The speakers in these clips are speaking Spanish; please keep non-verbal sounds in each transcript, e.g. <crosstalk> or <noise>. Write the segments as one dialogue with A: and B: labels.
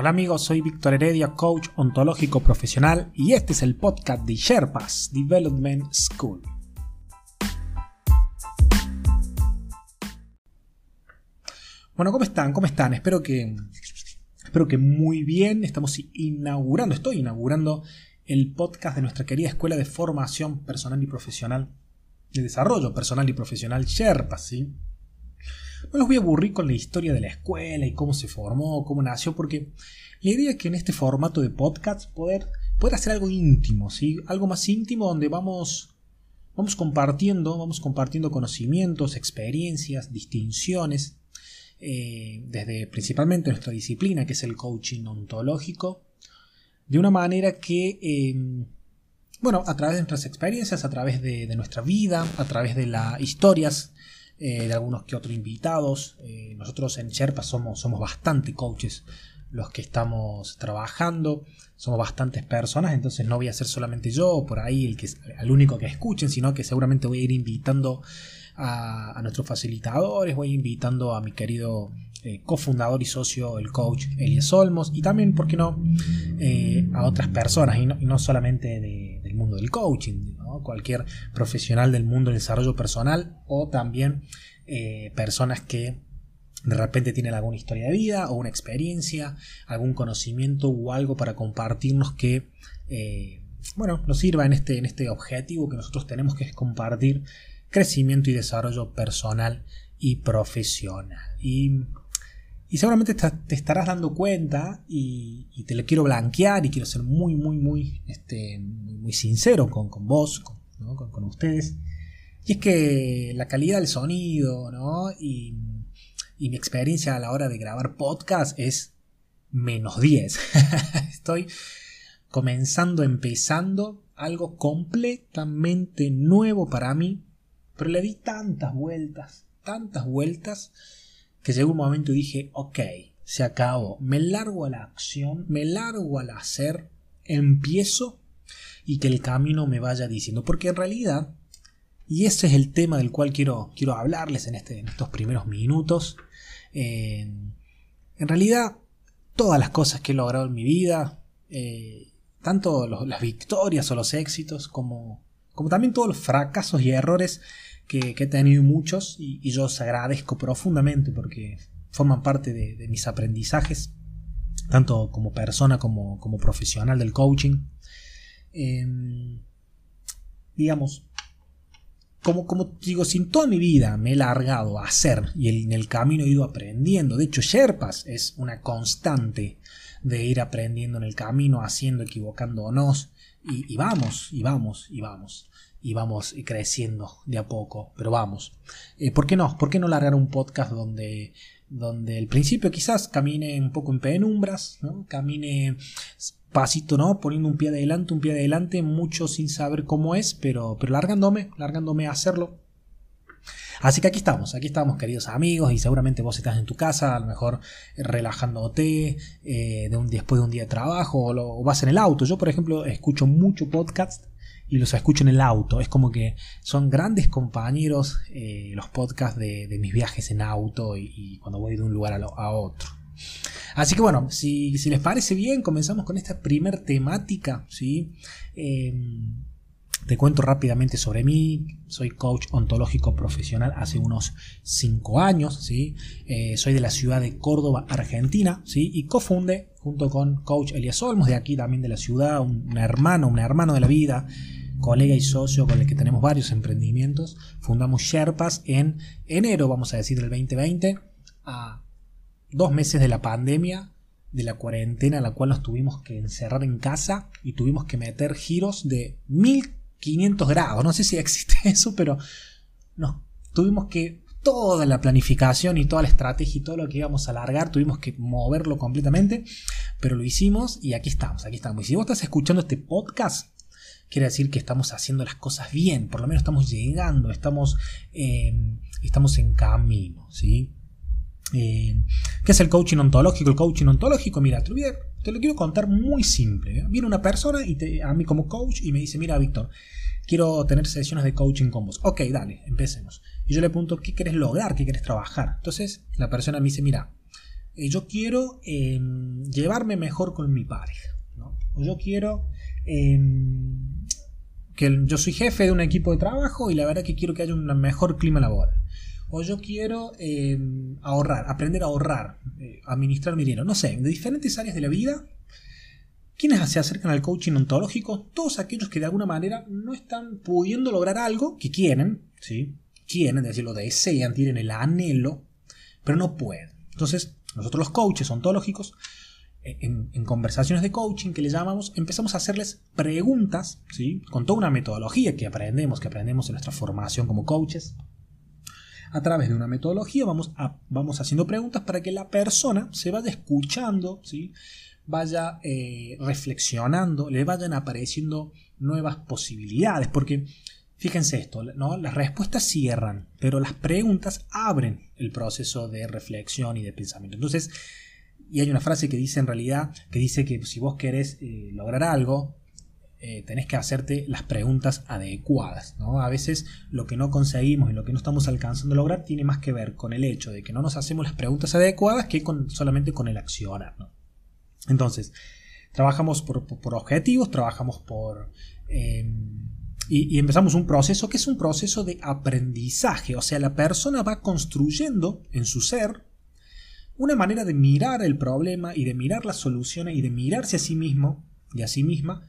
A: Hola amigos, soy Víctor Heredia, coach ontológico profesional y este es el podcast de Sherpas Development School. Bueno, ¿cómo están? ¿Cómo están? Espero que espero que muy bien. Estamos inaugurando, estoy inaugurando el podcast de nuestra querida escuela de formación personal y profesional, de desarrollo personal y profesional Sherpas, ¿sí? No los voy a aburrir con la historia de la escuela y cómo se formó, cómo nació, porque la idea es que en este formato de podcast poder, poder hacer algo íntimo, ¿sí? Algo más íntimo donde vamos, vamos compartiendo, vamos compartiendo conocimientos, experiencias, distinciones, eh, desde principalmente nuestra disciplina, que es el coaching ontológico, de una manera que, em, bueno, a través de nuestras experiencias, a través de, de nuestra vida, a través de las historias eh, de algunos que otros invitados. Eh, nosotros en Sherpa somos, somos bastante coaches los que estamos trabajando, somos bastantes personas, entonces no voy a ser solamente yo por ahí el, que, el único que escuchen, sino que seguramente voy a ir invitando a, nuestros facilitadores, voy invitando a mi querido eh, cofundador y socio, el coach Elias Olmos, y también, ¿por qué no?, a otras personas, y no, solamente del mundo del coaching, cualquier profesional del mundo del desarrollo personal o también eh, personas que de repente tienen alguna historia de vida o una experiencia, algún conocimiento o algo para compartirnos que eh, bueno, nos sirva en este, en este objetivo que nosotros tenemos que es compartir crecimiento y desarrollo personal y profesional. Y, seguramente te, estarás dando cuenta y, te lo quiero blanquear y quiero ser muy, muy, muy, este, muy, sincero con, con vos, con, con, ustedes. Y es que la calidad del sonido ¿no? y, mi experiencia a la hora de grabar podcast es menos 10. <laughs> Estoy comenzando, empezando algo completamente nuevo para mí, pero le di tantas vueltas, tantas vueltas, que llegó un momento y dije, ok, se acabó, me largo a la acción, me largo al hacer, empiezo y que el camino me vaya diciendo. Porque en realidad, y ese es el tema del cual quiero, quiero hablarles en, este, en estos primeros minutos, en realidad todas las cosas que he logrado en mi vida, eh, tanto las victorias o los éxitos, como, como también todos los fracasos y errores que, he tenido muchos, y, yo os agradezco profundamente porque forman parte de, mis aprendizajes, tanto como persona como, como profesional del coaching. Em, digamos, como, como digo, sin toda mi vida me he largado a hacer y en el camino he ido aprendiendo. De hecho, Sherpas es una constante de ir aprendiendo en el camino, haciendo, equivocándonos. Y, y vamos, y vamos, y vamos. Y vamos creciendo de a poco, pero vamos. Eh, ¿Por qué no? ¿Por qué no largar un podcast donde donde el principio quizás camine un poco en penumbras, camine pasito, ¿no? Poniendo un pie adelante, un pie adelante, mucho sin saber cómo es, pero, pero largándome, largándome a hacerlo. Así que aquí estamos, aquí estamos queridos amigos y seguramente vos estás en tu casa, a lo mejor relajándote eh, de un, después de un día de trabajo o, lo, vas en el auto. Yo por ejemplo escucho mucho podcast y los escucho en el auto. Es como que son grandes compañeros eh, los podcasts de, mis viajes en auto y, cuando voy de un lugar a otro. Así que bueno, si, les parece bien, comenzamos con esta primer temática. ¿sí? Em, te cuento rápidamente sobre mí. Soy coach ontológico profesional hace unos 5 años. ¿sí? Eh, soy de la ciudad de Córdoba, Argentina. ¿sí? Y cofunde junto con coach Elias Olmos, de aquí también de la ciudad, un, hermano, un hermano de la vida colega y socio con el que tenemos varios emprendimientos. Fundamos Sherpas en enero, vamos a decir, del 2020. A dos meses de la pandemia, de la cuarentena, la cual nos tuvimos que encerrar en casa y tuvimos que meter giros de 1500 grados. No sé si existe <laughs> eso, pero no. Tuvimos que toda la planificación y toda la estrategia y todo lo que íbamos a alargar, tuvimos que moverlo completamente, pero lo hicimos y aquí estamos, aquí estamos. Y si vos estás escuchando este podcast, quiere decir que estamos haciendo las cosas bien, por lo menos estamos llegando, estamos, eh, estamos en camino, ¿sí? Eh, ¿Qué es el coaching ontológico? El coaching ontológico, mira, te lo, quiero contar muy simple. ¿eh? Viene una persona y a mí como coach y me dice, mira, Víctor, quiero tener sesiones de coaching con vos. Ok, dale, empecemos. Y yo le pregunto, ¿qué quieres lograr? ¿Qué quieres trabajar? Entonces la persona me dice, mira, eh, yo quiero em, llevarme mejor con mi pareja. O yo quiero em, que yo soy jefe de un equipo de trabajo y la verdad que quiero que haya un mejor clima laboral. O yo quiero em, ahorrar, aprender a ahorrar, eh, administrar mi dinero. No sé, de diferentes áreas de la vida. ¿Quiénes se acercan al coaching ontológico? Todos aquellos que de alguna manera no están pudiendo lograr algo que quieren, ¿sí? Quieren, es decir, lo desean, tienen el anhelo, pero no pueden. Entonces, nosotros los coaches ontológicos, en, conversaciones de coaching que le llamamos, empezamos a hacerles preguntas, ¿sí? con toda una metodología que aprendemos, que aprendemos en nuestra formación como coaches. A través de una metodología vamos, vamos haciendo preguntas para que la persona se vaya escuchando, ¿sí? vaya eh, reflexionando, le vayan apareciendo nuevas posibilidades, porque Fíjense esto, ¿no? las respuestas cierran, pero las preguntas abren el proceso de reflexión y de pensamiento. Entonces, y hay una frase que dice en realidad, que dice que si vos querés eh, lograr algo, eh, tenés que hacerte las preguntas adecuadas. ¿no? A veces lo que no conseguimos y lo que no estamos alcanzando a lograr tiene más que ver con el hecho de que no nos hacemos las preguntas adecuadas que con, solamente con el accionar. Entonces, trabajamos por, objetivos, trabajamos por... Em, y, empezamos un proceso que es un proceso de aprendizaje, o sea, la persona va construyendo en su ser una manera de mirar el problema y de mirar las soluciones y de mirarse a sí mismo y a sí misma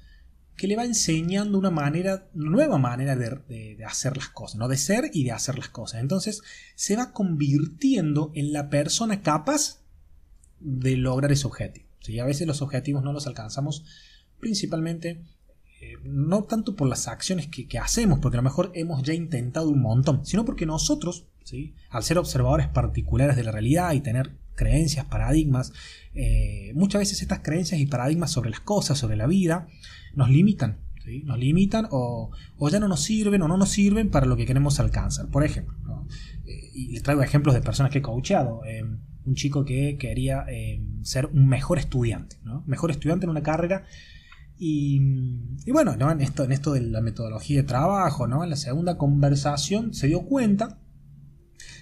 A: que le va enseñando una manera, nueva manera de, hacer las cosas, ¿no? de ser y de hacer las cosas. Entonces se va convirtiendo en la persona capaz de lograr ese objetivo. A veces los objetivos no los alcanzamos principalmente eh, no tanto por las acciones que, hacemos, porque a lo mejor hemos ya intentado un montón, sino porque nosotros, ¿sí? al ser observadores particulares de la realidad y tener creencias, paradigmas, eh, muchas veces estas creencias y paradigmas sobre las cosas, sobre la vida, nos limitan. Nos limitan o, ya no nos sirven o no nos sirven para lo que queremos alcanzar. Por ejemplo, eh, y les traigo ejemplos de personas que he coacheado. un chico que quería ser un mejor estudiante, mejor estudiante en una carrera y, bueno, en, esto, en esto de la metodología de trabajo, ¿no? en la segunda conversación se dio cuenta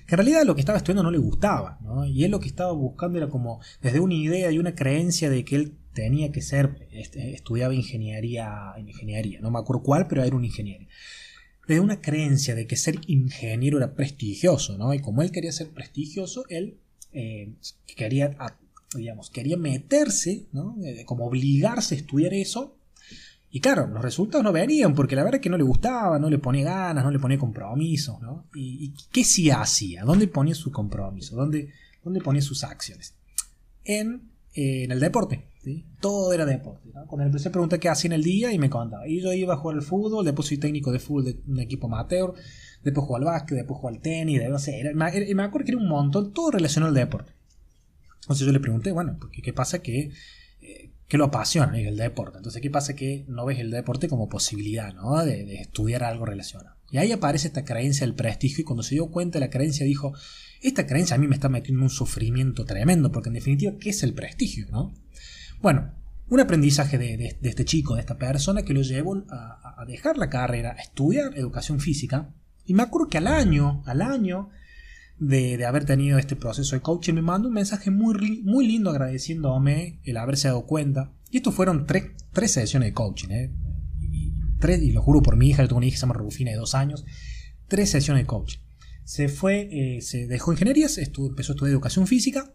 A: que en realidad lo que estaba estudiando no le gustaba, ¿no? y él lo que estaba buscando era como desde una idea y una creencia de que él tenía que ser, este, estudiaba ingeniería, ingeniería, no me acuerdo cuál, pero era un ingeniero. Desde una creencia de que ser ingeniero era prestigioso, ¿no? Y como él quería ser prestigioso, él eh, quería digamos, quería meterse, ¿no? Eh, como obligarse a estudiar eso. Y claro, los resultados no venían, porque la verdad es que no le gustaba, no le ponía ganas, no le ponía compromiso, ¿no? ¿Y, qué sí hacía? ¿Dónde ponía su compromiso? ¿Dónde, dónde ponía sus acciones? En, eh, en el deporte. Todo era deporte, ¿no? Cuando empecé a preguntar qué hacía en el día y me contaba. Y yo iba a jugar al fútbol, después soy técnico de fútbol de un equipo amateur, después jugaba al básquet, después jugaba al tenis, no sé, me acuerdo que era un montón, todo relacionado al deporte. Entonces yo le pregunté, bueno, porque ¿qué pasa que, eh, lo apasiona el deporte? Entonces, ¿qué pasa que no ves el deporte como posibilidad, ¿no? De, estudiar algo relacionado. Y ahí aparece esta creencia del prestigio y cuando se dio cuenta de la creencia dijo, esta creencia a mí me está metiendo un sufrimiento tremendo, porque en definitiva, ¿qué es el prestigio, no? Bueno, un aprendizaje de, este chico, de esta persona, que lo llevó a, a, dejar la carrera, a estudiar educación física. Y me acuerdo que al año, al año, de, haber tenido este proceso de coaching, me mandó un mensaje muy, muy lindo agradeciéndome el haberse dado cuenta. Y estos fueron tres, tres sesiones de coaching, ¿eh? y, tres, y lo juro por mi hija, yo tengo una hija que se llama Rufina de dos años, tres sesiones de coaching. Se fue, eh, se dejó ingenierías, empezó a estudiar educación física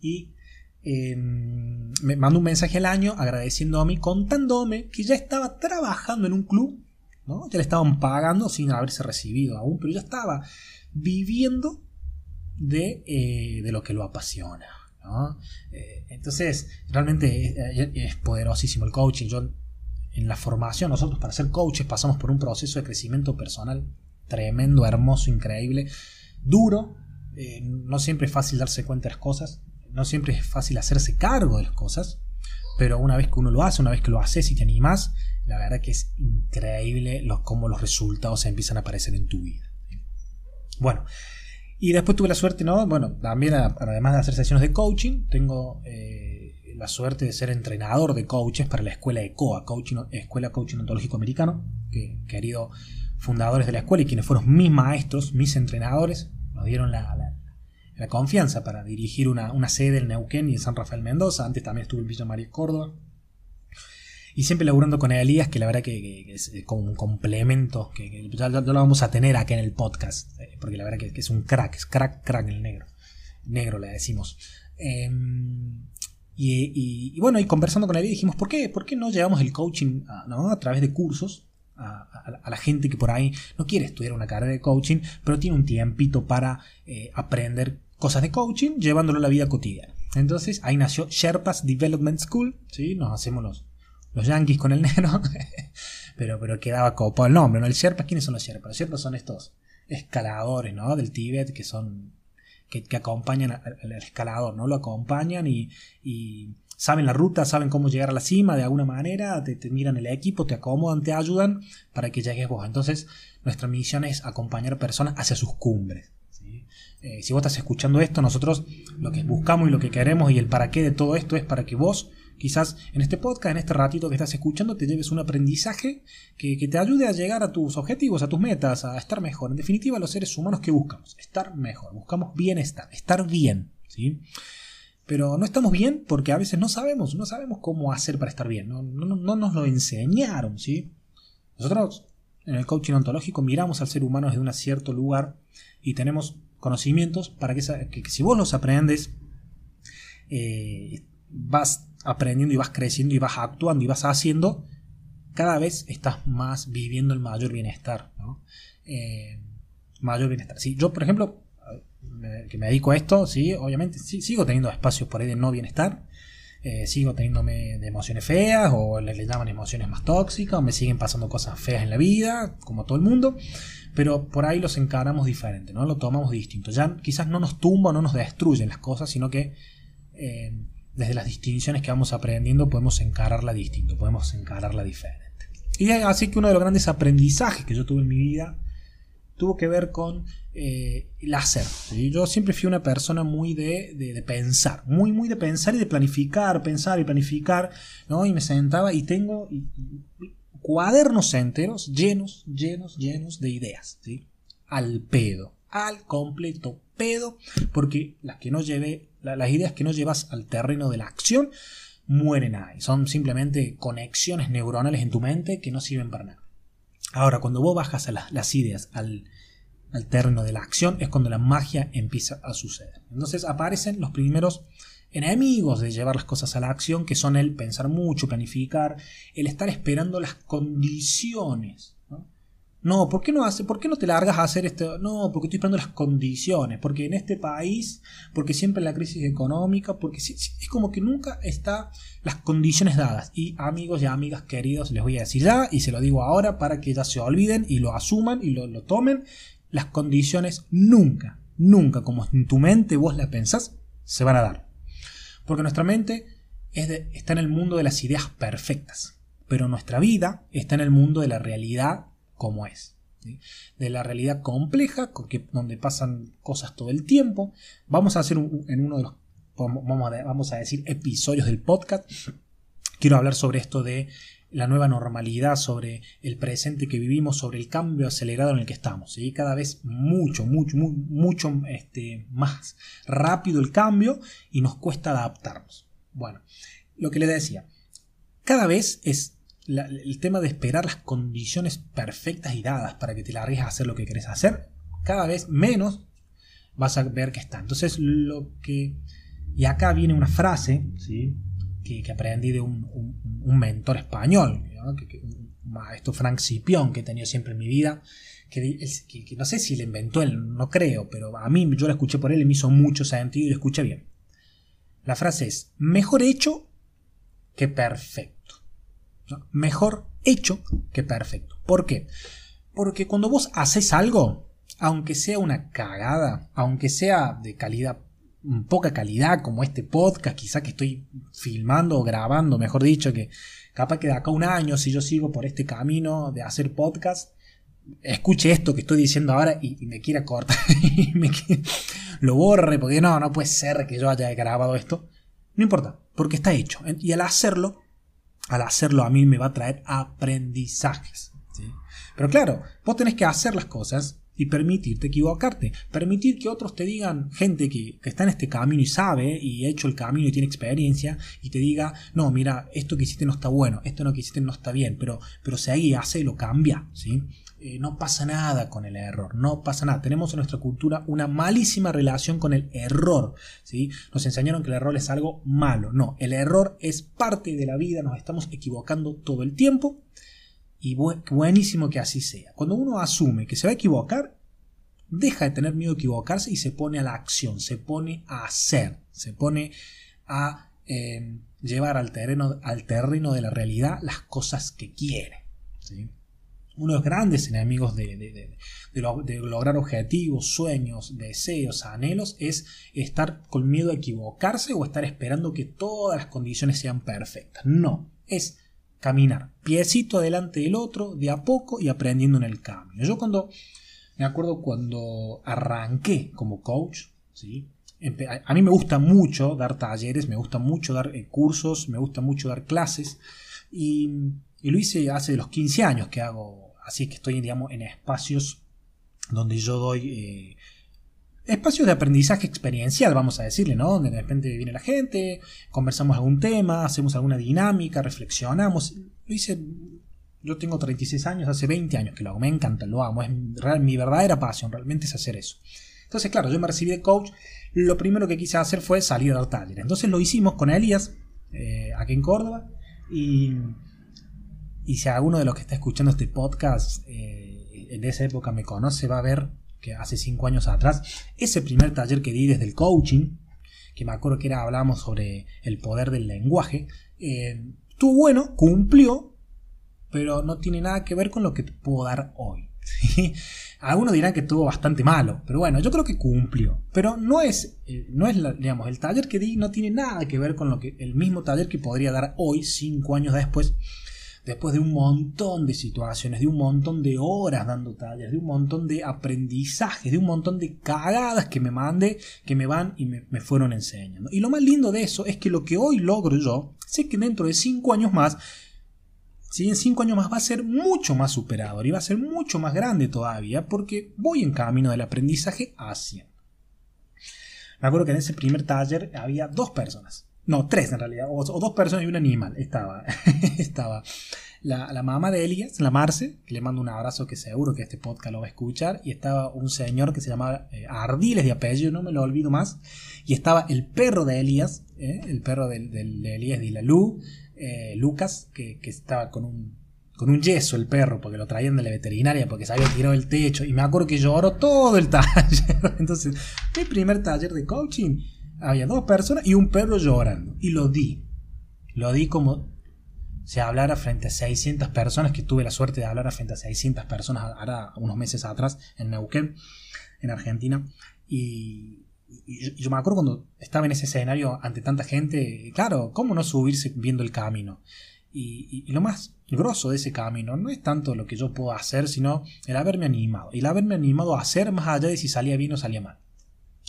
A: y em, me mandó un mensaje al año agradeciéndome, contándome que ya estaba trabajando en un club, ¿no? ya le estaban pagando sin haberse recibido aún, pero ya estaba viviendo de, eh, de lo que lo apasiona. Eh, entonces, realmente es, poderosísimo el coaching. Yo, en la formación, nosotros para ser coaches pasamos por un proceso de crecimiento personal tremendo, hermoso, increíble, duro. Eh, no siempre es fácil darse cuenta de las cosas, no siempre es fácil hacerse cargo de las cosas, pero una vez que uno lo hace, una vez que lo haces y te animas, la verdad que es increíble los, cómo los resultados empiezan a aparecer en tu vida. Bueno, y después tuve la suerte, ¿no? Bueno, también además de hacer sesiones de coaching, tengo eh, la suerte de ser entrenador de coaches para la escuela ECOA, coaching, Escuela Coaching Ontológico Americano, que querido fundadores de la escuela y quienes fueron mis maestros, mis entrenadores, nos dieron la, la confianza para dirigir una, una sede en Neuquén y en San Rafael Mendoza. Antes también estuve en Villa María Córdoba. Y siempre laburando con Elías, que la verdad que, es como un complemento, que, ya, lo vamos a tener aquí en el podcast, eh, porque la verdad que, es un crack, es crack, crack el negro. Negro le decimos. Em, y, bueno, y conversando con Elías dijimos, ¿por qué, ¿por qué no llevamos el coaching a, a través de cursos a, la gente que por ahí no quiere estudiar una carrera de coaching, pero tiene un tiempito para eh, aprender cosas de coaching llevándolo a la vida cotidiana. Entonces ahí nació Sherpas Development School, ¿sí? nos hacemos los, los yankees con el negro, <laughs> pero, pero quedaba copado el nombre, ¿no? El Sherpas, ¿quiénes son los Sherpas? Los Sherpas son estos escaladores, ¿no? Del Tíbet que son, que, acompañan al, escalador, ¿no? Lo acompañan y, saben la ruta, saben cómo llegar a la cima de alguna manera, te, miran el equipo, te acomodan, te ayudan para que llegues vos. Entonces, nuestra misión es acompañar personas hacia sus cumbres. Eh, si vos estás escuchando esto, nosotros lo que buscamos y lo que queremos y el para qué de todo esto es para que vos Quizás en este podcast, en este ratito que estás escuchando, te lleves un aprendizaje que, te ayude a llegar a tus objetivos, a tus metas, a estar mejor. En definitiva, los seres humanos que buscamos, estar mejor, buscamos bienestar, estar bien, ¿sí? Pero no estamos bien porque a veces no sabemos, no sabemos cómo hacer para estar bien, no, nos lo enseñaron, ¿sí? Nosotros en el coaching ontológico miramos al ser humano desde un cierto lugar y tenemos conocimientos para que, si vos los aprendes, eh, vas aprendiendo y vas creciendo y vas actuando y vas haciendo, cada vez estás más viviendo el mayor bienestar. Eh, mayor bienestar. Si yo, por ejemplo, que me dedico a esto, sí, obviamente sigo teniendo espacios por ahí de no bienestar. Eh, sigo teniéndome de emociones feas o le, llaman emociones más tóxicas o me siguen pasando cosas feas en la vida, como todo el mundo, pero por ahí los encaramos diferente, ¿no? Lo tomamos distinto. Ya quizás no nos tumba, no nos destruyen las cosas, sino que eh, desde las distinciones que vamos aprendiendo podemos encararla distinto, podemos encararla diferente. Y así que uno de los grandes aprendizajes que yo tuve en mi vida tuvo que ver con eh, el hacer. Yo siempre fui una persona muy de, pensar, muy, muy de pensar y de planificar, pensar y planificar, ¿no? Y me sentaba y tengo cuadernos enteros llenos, llenos, llenos de ideas, ¿sí? Al pedo, al completo pedo, porque las que no llevé las ideas que no llevas al terreno de la acción mueren ahí. Son simplemente conexiones neuronales en tu mente que no sirven para nada. Ahora, cuando vos bajas a las ideas al, al terreno de la acción, es cuando la magia empieza a suceder. Entonces aparecen los primeros enemigos de llevar las cosas a la acción, que son el pensar mucho, planificar, el estar esperando las condiciones no, ¿por qué no, hace, ¿por qué no te largas a hacer esto? No, porque estoy esperando las condiciones, porque en este país, porque siempre la crisis económica, porque es como que nunca está las condiciones dadas. Y amigos y amigas queridos, les voy a decir ya, y se lo digo ahora para que ya se olviden y lo asuman y lo, tomen, las condiciones nunca, nunca, como en tu mente vos la pensás, se van a dar. Porque nuestra mente está en el mundo de las ideas perfectas, pero nuestra vida está en el mundo de la realidad como es. De la realidad compleja, donde pasan cosas todo el tiempo. Vamos a hacer en uno de los, vamos a, decir, episodios del podcast. Quiero hablar sobre esto de la nueva normalidad, sobre el presente que vivimos, sobre el cambio acelerado en el que estamos. y Cada vez mucho, mucho, mucho este, más rápido el cambio y nos cuesta adaptarnos. Bueno, lo que le decía, cada vez es el tema de esperar las condiciones perfectas y dadas para que te largues a hacer lo que querés hacer, cada vez menos vas a ver que está. Entonces, lo que. Y acá viene una frase ¿sí? que, aprendí de un, mentor español, que, un maestro Frank Cipión, que he tenido siempre en mi vida, que, que, no sé si le inventó él, no creo, pero a mí yo la escuché por él y me hizo mucho sentido y lo escuché bien. La frase es: mejor hecho que perfecto. Mejor hecho que perfecto. ¿Por qué? Porque cuando vos haces algo, aunque sea una cagada, aunque sea de calidad, poca calidad, como este podcast, quizá que estoy filmando o grabando, mejor dicho, que capaz que de acá un año, si yo sigo por este camino de hacer podcast, escuche esto que estoy diciendo ahora y, me quiera cortar <laughs> y lo borre, porque no, no puede ser que yo haya grabado esto. No importa, porque está hecho. Y al hacerlo, al hacerlo a mí me va a traer aprendizajes. Pero claro, vos tenés que hacer las cosas y permitirte equivocarte. Permitir que otros te digan, gente que, está en este camino y sabe y ha hecho el camino y tiene experiencia, y te diga, no, mira, esto que hiciste no está bueno, esto no que hiciste no está bien, pero, pero seguí, hace lo cambia. ¿sí? Eh, no pasa nada con el error, no pasa nada. Tenemos en nuestra cultura una malísima relación con el error. ¿sí? Nos enseñaron que el error es algo malo. No, el error es parte de la vida, nos estamos equivocando todo el tiempo y buenísimo que así sea. Cuando uno asume que se va a equivocar, deja de tener miedo a equivocarse y se pone a la acción, se pone a hacer, se pone a em, llevar al terreno, al terreno de la realidad las cosas que quiere. Uno de los grandes enemigos de, lograr objetivos, sueños, deseos, anhelos es estar con miedo a equivocarse o estar esperando que todas las condiciones sean perfectas. No, es caminar, piecito delante del otro, de a poco y aprendiendo en el camino. Yo cuando, me acuerdo cuando arranqué como coach, ¿sí? a mí me gusta mucho dar talleres, me gusta mucho dar eh, cursos, me gusta mucho dar clases y, lo hice hace los 15 años que hago, así que estoy digamos, en espacios donde yo doy eh, espacios de aprendizaje experiencial, vamos a decirle, ¿no? Donde de repente viene la gente, conversamos algún tema, hacemos alguna dinámica, reflexionamos. Lo hice, yo tengo 36 años, hace 20 años que lo hago, me encanta, lo amo, es mi verdadera pasión, realmente es hacer eso. Entonces, claro, yo me recibí de coach, lo primero que quise hacer fue salir a dar talleres. Entonces lo hicimos con Elías, eh, aquí en Córdoba, y, y si alguno de los que está escuchando este podcast eh, en esa época me conoce, va a ver que hace cinco años atrás, ese primer taller que di desde el coaching, que me acuerdo que era, hablábamos sobre el poder del lenguaje, eh, estuvo bueno, cumplió, pero no tiene nada que ver con lo que puedo dar hoy. <laughs> Algunos dirán que estuvo bastante malo, pero bueno, yo creo que cumplió. Pero no es, eh, no es digamos, el taller que di no tiene nada que ver con lo que el mismo taller que podría dar hoy, cinco años después, después de un montón de situaciones, de un montón de horas dando talleres, de un montón de aprendizajes, de un montón de cagadas que me mandé, que me van y me, fueron enseñando. Y lo más lindo de eso es que lo que hoy logro yo, sé que dentro de cinco años más, si en cinco años más va a ser mucho más superador y va a ser mucho más grande todavía porque voy en camino del aprendizaje hacia. Me acuerdo que en ese primer taller había dos personas. No, tres en realidad. O, dos personas y un animal. Estaba. <laughs> estaba la, mamá de Elías, la Marce, que le mando un abrazo que seguro que este podcast lo va a escuchar. Y estaba un señor que se llamaba eh, Ardiles de apellido, no me lo olvido más. Y estaba el perro de Elías, eh, el perro de, Elías de la Lu, eh, Lucas, que, estaba con un, con un yeso el perro, porque lo traían de la veterinaria, porque se había tirado el techo. Y me acuerdo que lloró todo el <laughs> taller. Entonces, mi primer taller de coaching había dos personas y un perro llorando. Y lo di. Lo di como si hablara frente a 600 personas, que tuve la suerte de hablar frente a 600 personas ahora unos meses atrás en Neuquén, en Argentina. Y, yo me acuerdo cuando estaba en ese escenario ante tanta gente, claro, ¿cómo no subirse viendo el camino? Y, lo más grosso de ese camino no es tanto lo que yo puedo hacer, sino el haberme animado. El haberme animado a hacer más allá de si salía bien o salía mal.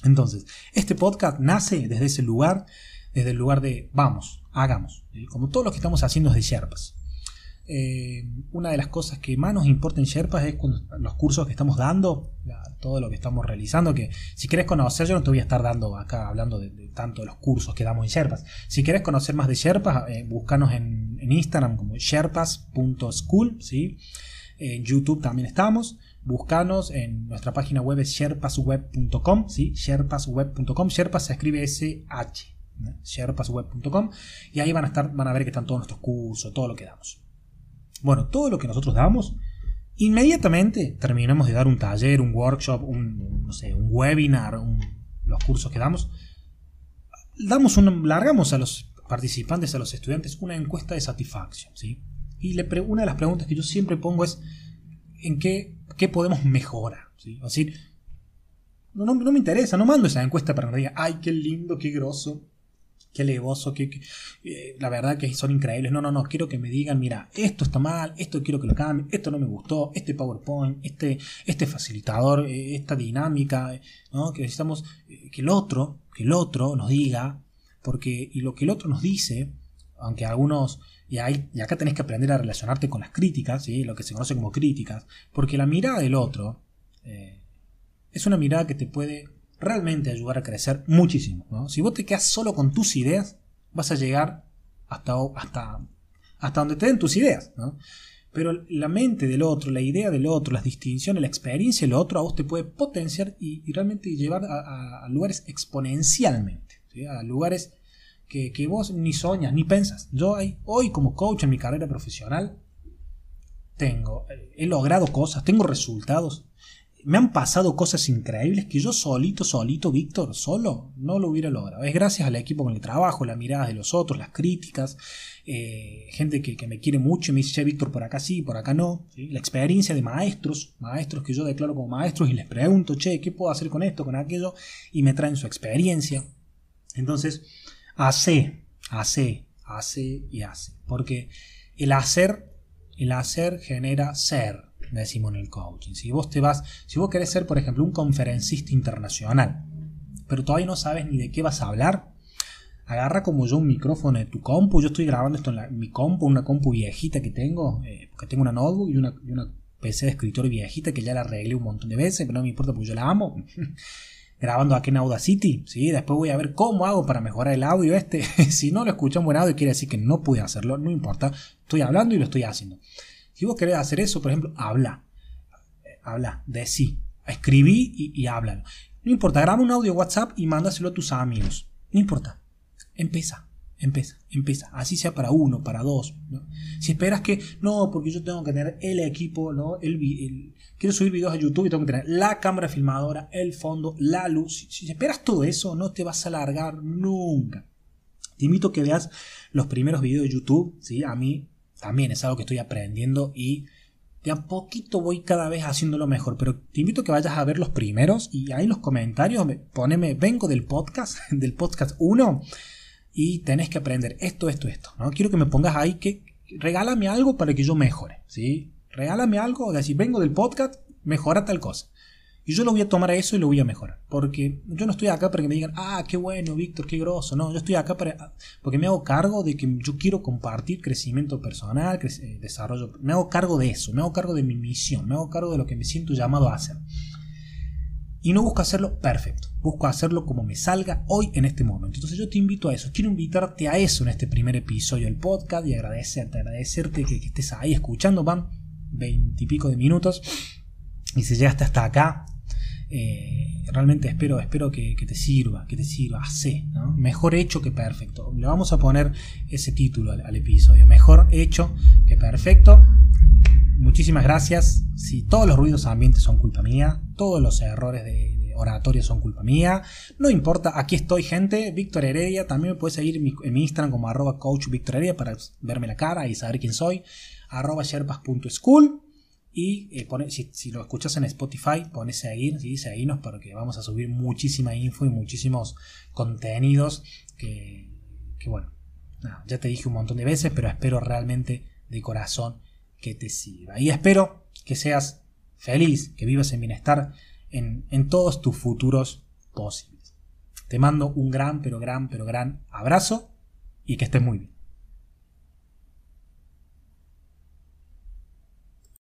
A: Entonces, este podcast nace desde ese lugar, desde el lugar de vamos, hagamos, como todo lo que estamos haciendo es de Sherpas. Eh, una de las cosas que más nos importa en Sherpas es los cursos que estamos dando, todo lo que estamos realizando, que si quieres conocer, yo no te voy a estar dando acá hablando de, tanto de los cursos que damos en Sherpas. Si quieres conocer más de Sherpas, eh, búscanos en, Instagram como sherpas.school, ¿sí? en YouTube también estamos. Buscanos en nuestra página web es sherpasweb.com, ¿sí? sherpasweb.com, sherpas se escribe S-H, sherpasweb.com y ahí van a estar, van a ver que están todos nuestros cursos, todo lo que damos. Bueno, todo lo que nosotros damos, inmediatamente terminamos de dar un taller, un workshop, un, no sé, un webinar, los cursos que damos, damos un, largamos a los participantes, a los estudiantes, una encuesta de satisfacción, ¿sí? Y le una de las preguntas que yo siempre pongo es, ¿en qué qué podemos mejorar. ¿sí? No, no, me interesa, no mando esa encuesta para que me digan, ay, qué lindo, qué grosso, qué levoso, qué, eh, la verdad que son increíbles. No, no, no, quiero que me digan, mira, esto está mal, esto quiero que lo cambie, esto no me gustó, este PowerPoint, este, este facilitador, eh, esta dinámica, ¿no? que necesitamos eh, que el otro, que el otro nos diga, porque, y lo que el otro nos dice, aunque algunos y, y acá tenés que aprender a relacionarte con las críticas, ¿sí? lo que se conoce como críticas, porque la mirada del otro eh, es una mirada que te puede realmente ayudar a crecer muchísimo. Si vos te quedas solo con tus ideas, vas a llegar hasta, hasta, hasta donde te den tus ideas. Pero la mente del otro, la idea del otro, las distinciones, la experiencia del otro a vos te puede potenciar y, realmente llevar a, lugares exponencialmente, a lugares que, vos ni soñas, ni pensas. Yo hoy como coach en mi carrera profesional tengo, eh, he logrado cosas, tengo resultados me han pasado cosas increíbles que yo solito, solito, Víctor, solo, no lo hubiera logrado. Es gracias al equipo con el trabajo, las miradas de los otros, las críticas, eh, gente que, me quiere mucho y me dice, che, Víctor, por acá sí, por acá no. La experiencia de maestros, maestros que yo declaro como maestros y les pregunto, che, ¿qué puedo hacer con esto, con aquello? Y me traen su experiencia. Entonces, hace, hace, hace y hace. Porque el hacer, el hacer genera ser decimos en el coaching. Si vos te vas, si vos querés ser, por ejemplo, un conferencista internacional, pero todavía no sabes ni de qué vas a hablar, agarra como yo un micrófono de tu compu. Yo estoy grabando esto en mi compu, una compu viejita que tengo, eh, porque tengo una notebook y una, PC de escritorio viejita que ya la arreglé un montón de veces, pero no me importa porque yo la amo. <laughs> grabando aquí en Audacity, ¿sí? después voy a ver cómo hago para mejorar el audio este. <laughs> si no lo escuchan buen audio, quiere decir que no pude hacerlo, no importa. Estoy hablando y lo estoy haciendo. Si vos querés hacer eso, por ejemplo, habla. Habla, decí. Escribí y, y háblalo. No importa, graba un audio WhatsApp y mándaselo a tus amigos. No importa. Empieza, empieza, empieza. Así sea para uno, para dos. Si esperas que, no, porque yo tengo que tener el equipo, ¿no? El, quiero subir videos a YouTube y tengo que tener la cámara filmadora, el fondo, la luz. Si, si esperas todo eso, no te vas a alargar nunca. Te invito a que veas los primeros videos de YouTube. ¿sí? A mí también es algo que estoy aprendiendo y de a poquito voy cada vez haciéndolo mejor. Pero te invito a que vayas a ver los primeros y ahí en los comentarios poneme, vengo del podcast, <laughs> del podcast 1 y tenés que aprender esto, esto, esto. ¿no? Quiero que me pongas ahí que regálame algo para que yo mejore. ¿sí? Regálame algo, o decir, vengo del podcast, mejora tal cosa. Y yo lo voy a tomar a eso y lo voy a mejorar. Porque yo no estoy acá para que me digan, ah, qué bueno, Víctor, qué grosso. No, yo estoy acá para, porque me hago cargo de que yo quiero compartir crecimiento personal, eh, desarrollo. Me hago cargo de eso, me hago cargo de mi misión, me hago cargo de lo que me siento llamado a hacer. Y no busco hacerlo perfecto, busco hacerlo como me salga hoy en este momento. Entonces yo te invito a eso, quiero invitarte a eso en este primer episodio del podcast y agradecerte, agradecerte que, estés ahí escuchando. Van veintipico de minutos. Y si llegaste hasta acá, eh, realmente espero, espero que, te sirva, que te sirva, hace, mejor hecho que perfecto. Le vamos a poner ese título al, episodio, mejor hecho que perfecto. Muchísimas gracias. Si todos los ruidos ambientes son culpa mía, todos los errores de, oratorio son culpa mía, no importa, aquí estoy gente, Víctor Heredia, también me puedes seguir en mi, Instagram como arroba coach Heredia para verme la cara y saber quién soy, sherpas.school y eh, si, lo escuchas en Spotify, pones seguir, ¿sí? porque vamos a subir muchísima info y muchísimos contenidos que, bueno, ya te dije un montón de veces, pero espero realmente de corazón que te sirva. Y espero que seas feliz, que vivas en bienestar en, en todos tus futuros posibles. Te mando un gran, pero gran, pero gran abrazo y que estés muy bien.